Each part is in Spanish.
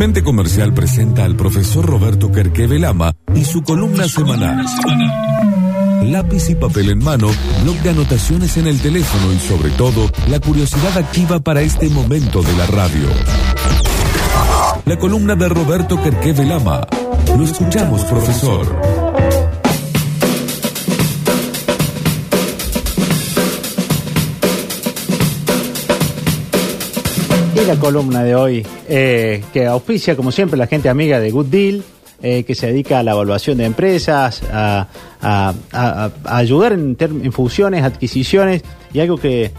Mente Comercial presenta al profesor Roberto Kerkevelama y su columna semanal. Lápiz y papel en mano, blog de anotaciones en el teléfono y sobre todo, la curiosidad activa para este momento de la radio. La columna de Roberto Kerkevelama. Lo escuchamos, profesor. La columna de hoy, eh, que auspicia, como siempre, la gente amiga de Good Deal, eh, que se dedica a la evaluación de empresas, a, ayudar en, en, fusiones, adquisiciones, y algo que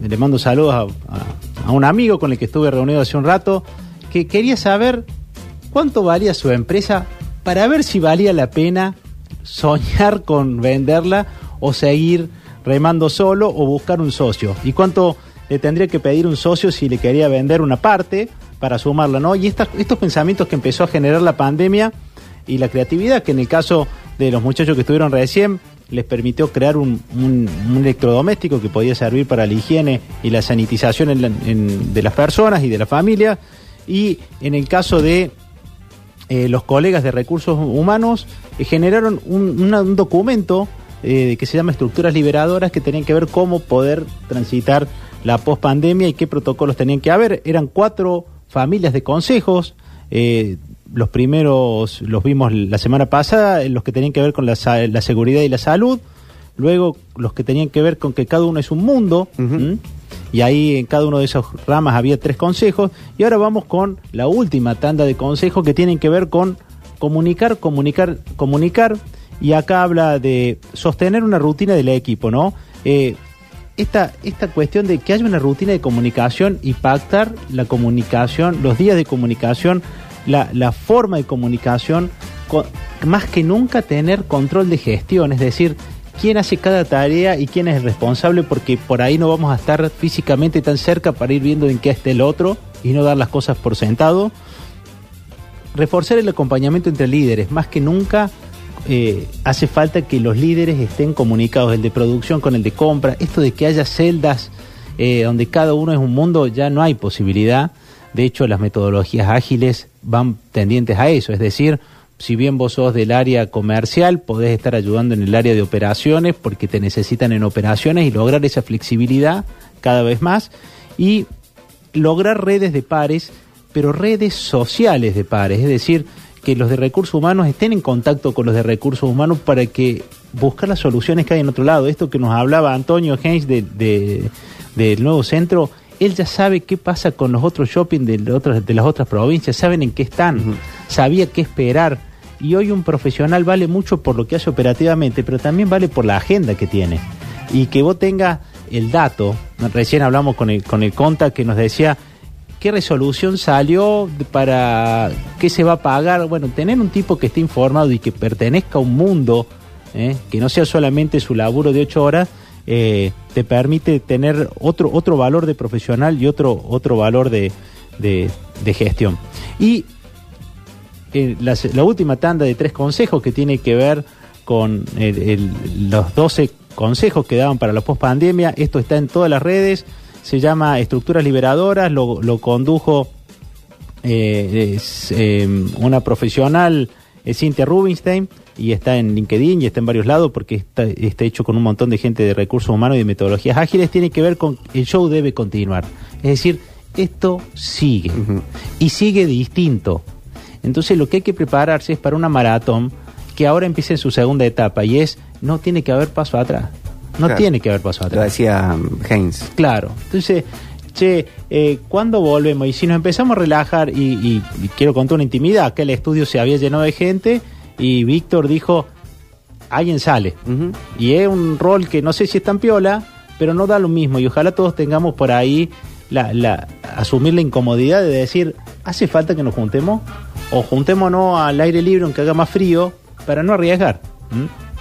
le mando saludos a, un amigo con el que estuve reunido hace un rato, que quería saber cuánto valía su empresa para ver si valía la pena soñar con venderla o seguir remando solo o buscar un socio. Y cuánto le tendría que pedir un socio si le quería vender una parte para sumarla, ¿no? Y estos pensamientos que empezó a generar la pandemia y la creatividad, que en el caso de los muchachos que estuvieron recién, les permitió crear un, electrodoméstico que podía servir para la higiene y la sanitización de las personas y de la familia. Y en el caso de eh, los colegas de recursos humanos, eh, generaron un, documento eh, que se llama Estructuras Liberadoras que tenían que ver cómo poder transitar la pospandemia y qué protocolos tenían que haber. Eran cuatro familias de consejos. Eh, los primeros los vimos la semana pasada, los que tenían que ver con la, seguridad y la salud. Luego los que tenían que ver con que cada uno es un mundo. Y ahí en cada uno de esos ramas había tres consejos. Y ahora vamos con la última tanda de consejos que tienen que ver con comunicar, comunicar, comunicar. Y acá habla de sostener una rutina del equipo, ¿no? Eh, esta, esta cuestión de que haya una rutina de comunicación y pactar la comunicación, los días de comunicación, la, forma de comunicación, más que nunca tener control de gestión, es decir, quién hace cada tarea y quién es el responsable, porque por ahí no vamos a estar físicamente tan cerca para ir viendo en qué está el otro y no dar las cosas por sentado. Reforzar el acompañamiento entre líderes, más que nunca eh, hace falta que los líderes estén comunicados, el de producción con el de compra, esto de que haya celdas eh, donde cada uno es un mundo, ya no hay posibilidad. De hecho, las metodologías ágiles van tendientes a eso, es decir, si bien vos sos del área comercial, podés estar ayudando en el área de operaciones porque te necesitan en operaciones y lograr esa flexibilidad cada vez más y lograr redes de pares, pero redes sociales de pares, es decir, que los de recursos humanos estén en contacto con los de recursos humanos para que buscar las soluciones que hay en otro lado. Esto que nos hablaba Antonio Haynes de, del nuevo centro, él ya sabe qué pasa con los otros shopping de, otras, de las otras provincias, saben en qué están, sabía qué esperar. Y hoy un profesional vale mucho por lo que hace operativamente, pero también vale por la agenda que tiene. Y que vos tengas el dato, recién hablamos con el, con el Conta que nos decía, qué resolución salió para qué se va a pagar. Bueno, tener un tipo que esté informado y que pertenezca a un mundo, ¿eh? que no sea solamente su laburo de ocho horas, eh, te permite tener otro, otro valor de profesional y otro, otro valor de, gestión. Y eh, la, última tanda de tres consejos que tiene que ver con los 12 consejos que daban para la pospandemia, esto está en todas las redes se llama Estructuras Liberadoras, lo, condujo eh, em, una profesional, Cynthia Rubinstein, y está en LinkedIn y está en varios lados porque está, está, hecho con un montón de gente de recursos humanos y de metodologías ágiles, tiene que ver con el show debe continuar. Es decir, esto sigue y sigue distinto. Entonces lo que hay que prepararse es para una maratón que ahora empieza en su segunda etapa y es no tiene que haber paso atrás. No tiene que haber pasado atrás. Lo decía Haynes. Um, claro. Entonces, che, eh, ¿cuándo volvemos? Y si nos empezamos a relajar, y, quiero contar una intimidad, que el estudio se había llenado de gente y Víctor dijo, alguien sale. Y es un rol que no sé si es tan piola, pero no da lo mismo. Y ojalá todos tengamos por ahí la, la, asumir la incomodidad de decir, ¿hace falta que nos juntemos? O juntémonos al aire libre aunque haga más frío para no arriesgar.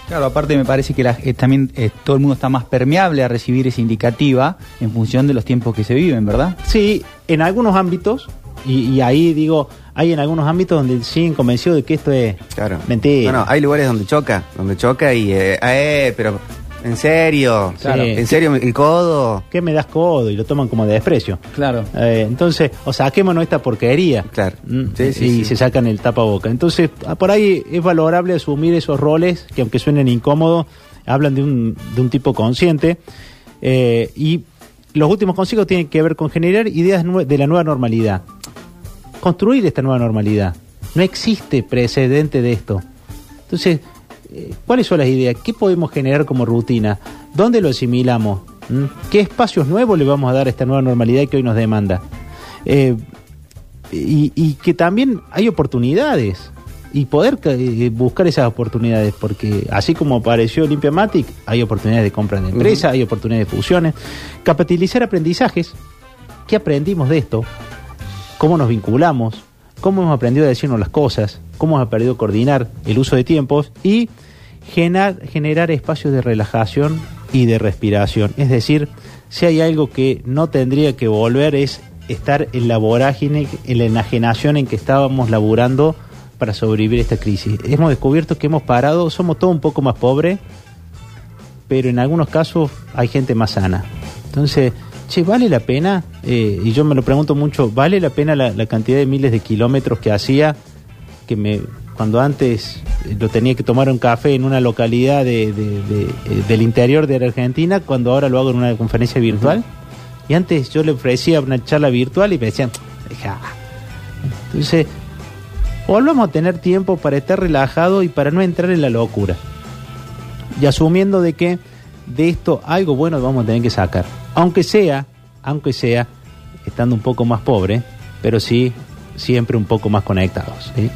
Claro, aparte me parece que eh, también eh, todo el mundo está más permeable a recibir esa indicativa en función de los tiempos que se viven, ¿verdad? Sí, en algunos ámbitos, y, ahí digo, hay en algunos ámbitos donde siguen convencidos de que esto es claro. mentira. No, hay lugares donde choca, donde choca y, eh, eh pero ¿En serio? Claro. ¿En serio el codo? ¿Qué me das codo? Y lo toman como de desprecio. Claro. Eh, entonces, o saquémonos esta porquería. Claro. Mm, Sí, sí, y sí. se sacan el tapaboca. Entonces, ah, por ahí es valorable asumir esos roles que aunque suenen incómodos, hablan de un, de un tipo consciente. Eh, y los últimos consejos tienen que ver con generar ideas de la nueva normalidad. Construir esta nueva normalidad. No existe precedente de esto. Entonces, ¿cuáles son las ideas? ¿Qué podemos generar como rutina? ¿Dónde lo asimilamos? ¿Mm? ¿Qué espacios nuevos le vamos a dar a esta nueva normalidad que hoy nos demanda? Eh, y, y que también hay oportunidades y poder eh, buscar esas oportunidades porque así como apareció Olympiamatic hay oportunidades de compra de empresa, hay oportunidades de fusiones, capitalizar aprendizajes, ¿qué aprendimos de esto? ¿Cómo nos vinculamos? ¿Cómo hemos aprendido a decirnos las cosas? ¿Cómo hemos aprendido a coordinar el uso de tiempos? Y generar, espacios de relajación y de respiración. Es decir, si hay algo que no tendría que volver es estar en la vorágine, en la enajenación en que estábamos laburando para sobrevivir esta crisis. Hemos descubierto que hemos parado, somos todos un poco más pobres, pero en algunos casos hay gente más sana. Entonces, che, ¿vale la pena? Eh, y yo me lo pregunto mucho, ¿vale la pena la cantidad de miles de kilómetros que hacía? Que me cuando antes lo tenía que tomar un café en una localidad de, de- de, eh, del interior de la Argentina, cuando ahora lo hago en una conferencia virtual. Y antes yo le ofrecía una charla virtual y me decían, "Ja". entonces, volvamos a tener tiempo para estar relajado y para no entrar en la locura y asumiendo de que de esto algo bueno vamos a tener que sacar. Aunque sea, aunque sea, estando un poco más pobre, pero sí siempre un poco más conectados. ¿sí?